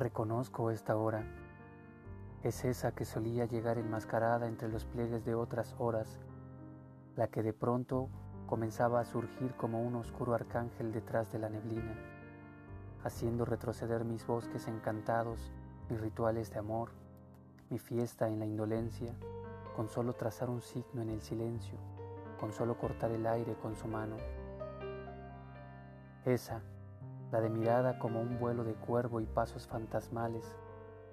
Reconozco esta hora. Es esa que solía llegar enmascarada entre los pliegues de otras horas, la que de pronto comenzaba a surgir como un oscuro arcángel detrás de la neblina, haciendo retroceder mis bosques encantados, mis rituales de amor, mi fiesta en la indolencia, con solo trazar un signo en el silencio, con solo cortar el aire con su mano. Esa, la de mirada como un vuelo de cuervo y pasos fantasmales,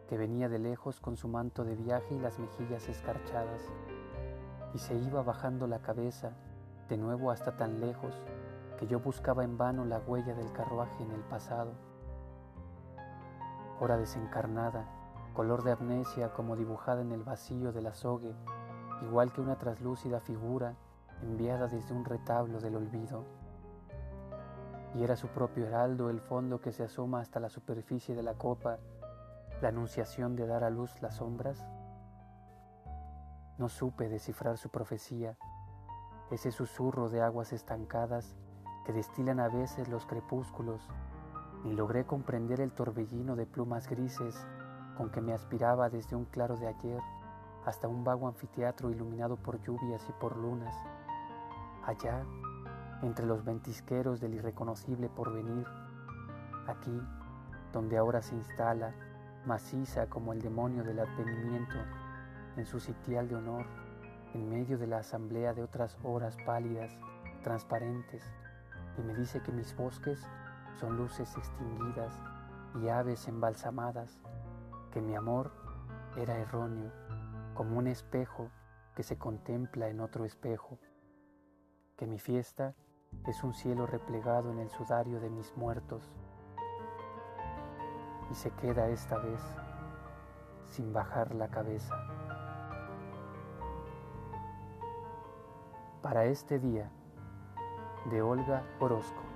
que venía de lejos con su manto de viaje y las mejillas escarchadas, y se iba bajando la cabeza de nuevo hasta tan lejos que yo buscaba en vano la huella del carruaje en el pasado. Hora desencarnada, color de amnesia como dibujada en el vacío del azogue, igual que una traslúcida figura enviada desde un retablo del olvido y era su propio heraldo el fondo que se asoma hasta la superficie de la copa, la anunciación de dar a luz las sombras? No supe descifrar su profecía, ese susurro de aguas estancadas que destilan a veces los crepúsculos, ni logré comprender el torbellino de plumas grises con que me aspiraba desde un claro de ayer hasta un vago anfiteatro iluminado por lluvias y por lunas. Allá, entre los ventisqueros del irreconocible porvenir, aquí donde ahora se instala, maciza como el demonio del advenimiento, en su sitial de honor, en medio de la asamblea de otras horas pálidas, transparentes, y me dice que mis bosques son luces extinguidas y aves embalsamadas, que mi amor era erróneo, como un espejo que se contempla en otro espejo, que mi fiesta es un cielo replegado en el sudario de mis muertos y se queda esta vez sin bajar la cabeza. Para este día de Olga Orozco.